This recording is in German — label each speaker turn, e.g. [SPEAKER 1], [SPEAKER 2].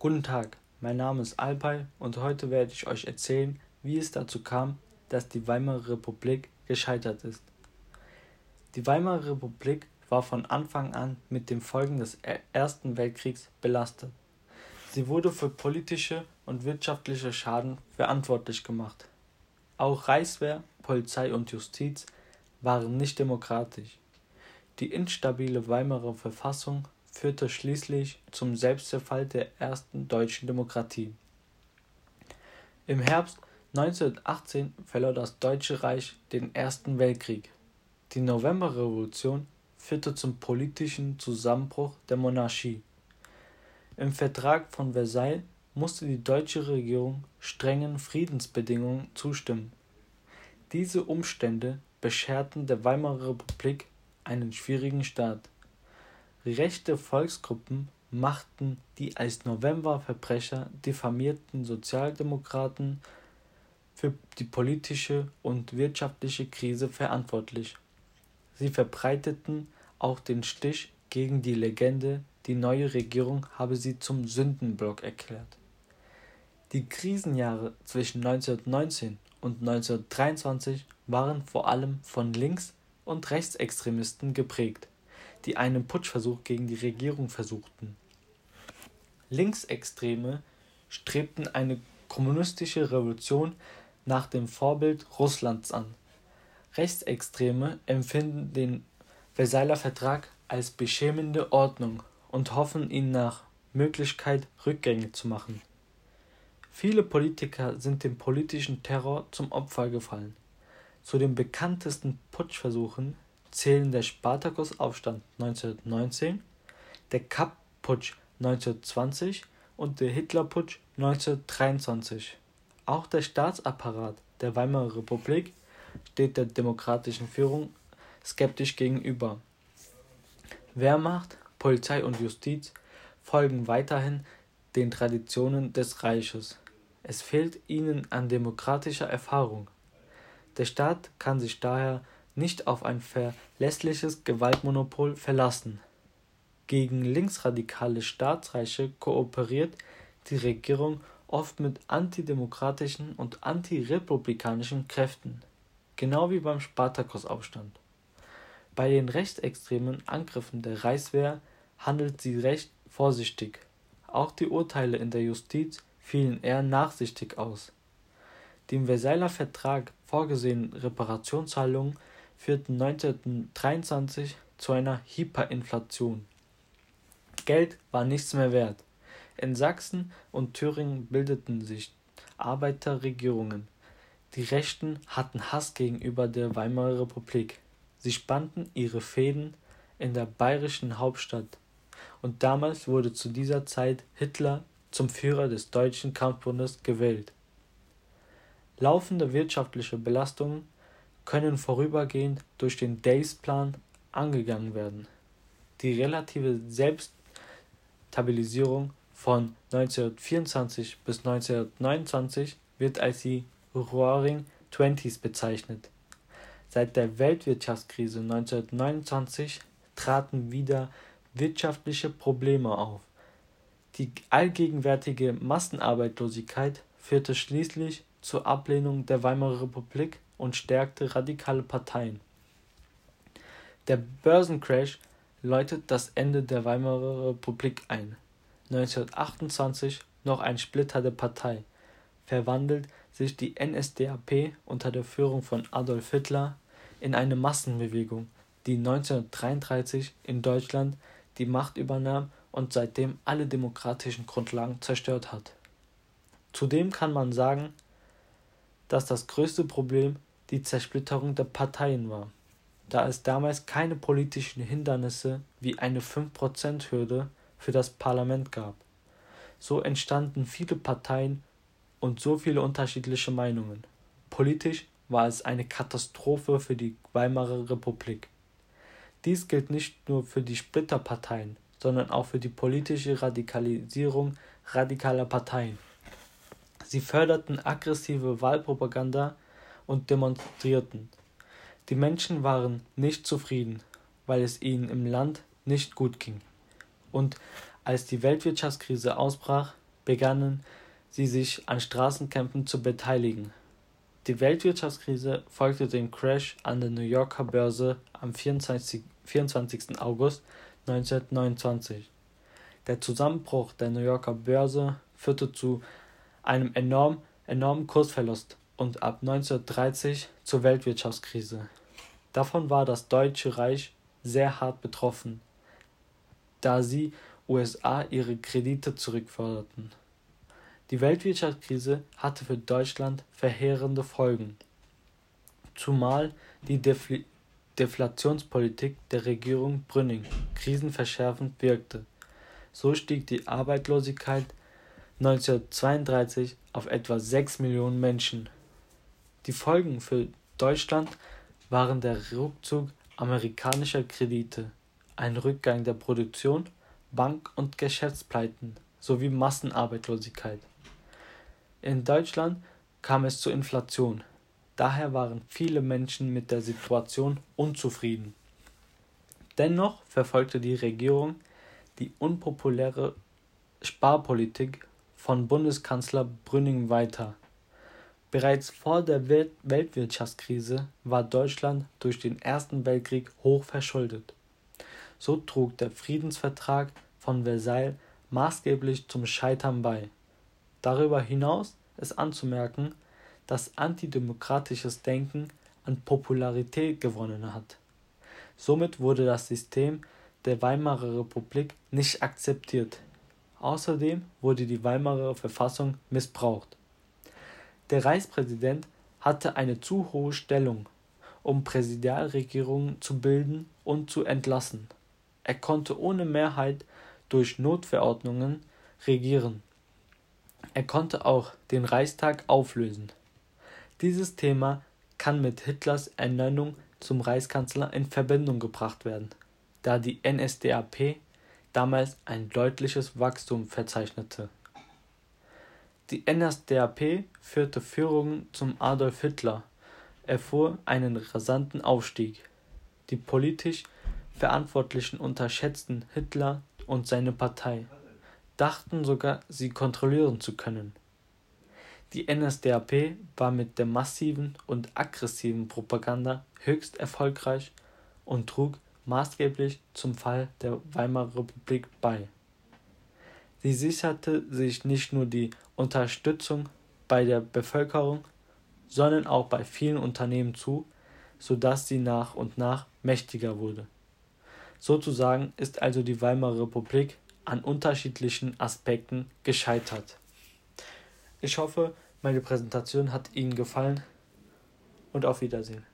[SPEAKER 1] Guten Tag, mein Name ist Alpay und heute werde ich euch erzählen, wie es dazu kam, dass die Weimarer Republik gescheitert ist. Die Weimarer Republik war von Anfang an mit den Folgen des Ersten Weltkriegs belastet. Sie wurde für politische und wirtschaftliche Schaden verantwortlich gemacht. Auch Reichswehr, Polizei und Justiz waren nicht demokratisch. Die instabile Weimarer Verfassung führte schließlich zum Selbstzerfall der ersten deutschen Demokratie. Im Herbst 1918 verlor das Deutsche Reich den Ersten Weltkrieg. Die Novemberrevolution führte zum politischen Zusammenbruch der Monarchie. Im Vertrag von Versailles musste die deutsche Regierung strengen Friedensbedingungen zustimmen. Diese Umstände bescherten der Weimarer Republik einen schwierigen Start. Rechte Volksgruppen machten die als Novemberverbrecher diffamierten Sozialdemokraten für die politische und wirtschaftliche Krise verantwortlich. Sie verbreiteten auch den Stich gegen die Legende, die neue Regierung habe sie zum Sündenblock erklärt. Die Krisenjahre zwischen 1919 und 1923 waren vor allem von Links- und Rechtsextremisten geprägt die einen Putschversuch gegen die Regierung versuchten. Linksextreme strebten eine kommunistische Revolution nach dem Vorbild Russlands an. Rechtsextreme empfinden den Versailler Vertrag als beschämende Ordnung und hoffen ihn nach Möglichkeit rückgängig zu machen. Viele Politiker sind dem politischen Terror zum Opfer gefallen. Zu den bekanntesten Putschversuchen zählen der Spartakusaufstand 1919, der Kapp-Putsch 1920 und der Hitlerputsch 1923. Auch der Staatsapparat der Weimarer Republik steht der demokratischen Führung skeptisch gegenüber. Wehrmacht, Polizei und Justiz folgen weiterhin den Traditionen des Reiches. Es fehlt ihnen an demokratischer Erfahrung. Der Staat kann sich daher nicht auf ein verlässliches Gewaltmonopol verlassen. Gegen linksradikale Staatsreiche kooperiert die Regierung oft mit antidemokratischen und antirepublikanischen Kräften, genau wie beim Spartakusaufstand. Bei den rechtsextremen Angriffen der Reichswehr handelt sie recht vorsichtig. Auch die Urteile in der Justiz fielen eher nachsichtig aus. Die im Versailler Vertrag vorgesehenen Reparationszahlungen führten 1923 zu einer Hyperinflation. Geld war nichts mehr wert. In Sachsen und Thüringen bildeten sich Arbeiterregierungen. Die Rechten hatten Hass gegenüber der Weimarer Republik. Sie spannten ihre Fäden in der bayerischen Hauptstadt. Und damals wurde zu dieser Zeit Hitler zum Führer des deutschen Kampfbundes gewählt. Laufende wirtschaftliche Belastungen können vorübergehend durch den Days-Plan angegangen werden. Die relative Selbststabilisierung von 1924 bis 1929 wird als die Roaring Twenties bezeichnet. Seit der Weltwirtschaftskrise 1929 traten wieder wirtschaftliche Probleme auf. Die allgegenwärtige Massenarbeitslosigkeit führte schließlich zur Ablehnung der Weimarer Republik und stärkte radikale Parteien. Der Börsencrash läutet das Ende der Weimarer Republik ein. 1928 noch ein Splitter der Partei, verwandelt sich die NSDAP unter der Führung von Adolf Hitler in eine Massenbewegung, die 1933 in Deutschland die Macht übernahm und seitdem alle demokratischen Grundlagen zerstört hat. Zudem kann man sagen, dass das größte Problem die Zersplitterung der Parteien war, da es damals keine politischen Hindernisse wie eine 5%-Hürde für das Parlament gab. So entstanden viele Parteien und so viele unterschiedliche Meinungen. Politisch war es eine Katastrophe für die Weimarer Republik. Dies gilt nicht nur für die Splitterparteien, sondern auch für die politische Radikalisierung radikaler Parteien. Sie förderten aggressive Wahlpropaganda und demonstrierten. Die Menschen waren nicht zufrieden, weil es ihnen im Land nicht gut ging. Und als die Weltwirtschaftskrise ausbrach, begannen sie sich an Straßenkämpfen zu beteiligen. Die Weltwirtschaftskrise folgte dem Crash an der New Yorker Börse am 24. 24. August 1929. Der Zusammenbruch der New Yorker Börse führte zu einem enorm, enormen Kursverlust und ab 1930 zur Weltwirtschaftskrise. Davon war das Deutsche Reich sehr hart betroffen, da sie USA ihre Kredite zurückforderten. Die Weltwirtschaftskrise hatte für Deutschland verheerende Folgen, zumal die Defl Deflationspolitik der Regierung Brüning krisenverschärfend wirkte. So stieg die Arbeitslosigkeit 1932 auf etwa 6 Millionen Menschen. Die Folgen für Deutschland waren der Rückzug amerikanischer Kredite, ein Rückgang der Produktion, Bank- und Geschäftspleiten sowie Massenarbeitslosigkeit. In Deutschland kam es zur Inflation, daher waren viele Menschen mit der Situation unzufrieden. Dennoch verfolgte die Regierung die unpopuläre Sparpolitik von Bundeskanzler Brüning weiter. Bereits vor der Welt Weltwirtschaftskrise war Deutschland durch den Ersten Weltkrieg hoch verschuldet. So trug der Friedensvertrag von Versailles maßgeblich zum Scheitern bei. Darüber hinaus ist anzumerken, dass antidemokratisches Denken an Popularität gewonnen hat. Somit wurde das System der Weimarer Republik nicht akzeptiert. Außerdem wurde die Weimarer Verfassung missbraucht. Der Reichspräsident hatte eine zu hohe Stellung, um Präsidialregierungen zu bilden und zu entlassen. Er konnte ohne Mehrheit durch Notverordnungen regieren. Er konnte auch den Reichstag auflösen. Dieses Thema kann mit Hitlers Ernennung zum Reichskanzler in Verbindung gebracht werden da die NSDAP damals ein deutliches Wachstum verzeichnete. Die NSDAP führte Führungen zum Adolf Hitler, erfuhr einen rasanten Aufstieg. Die politisch Verantwortlichen unterschätzten Hitler und seine Partei, dachten sogar, sie kontrollieren zu können. Die NSDAP war mit der massiven und aggressiven Propaganda höchst erfolgreich und trug maßgeblich zum Fall der Weimarer Republik bei. Sie sicherte sich nicht nur die Unterstützung bei der Bevölkerung, sondern auch bei vielen Unternehmen zu, so dass sie nach und nach mächtiger wurde. Sozusagen ist also die Weimarer Republik an unterschiedlichen Aspekten gescheitert. Ich hoffe, meine Präsentation hat Ihnen gefallen und auf Wiedersehen.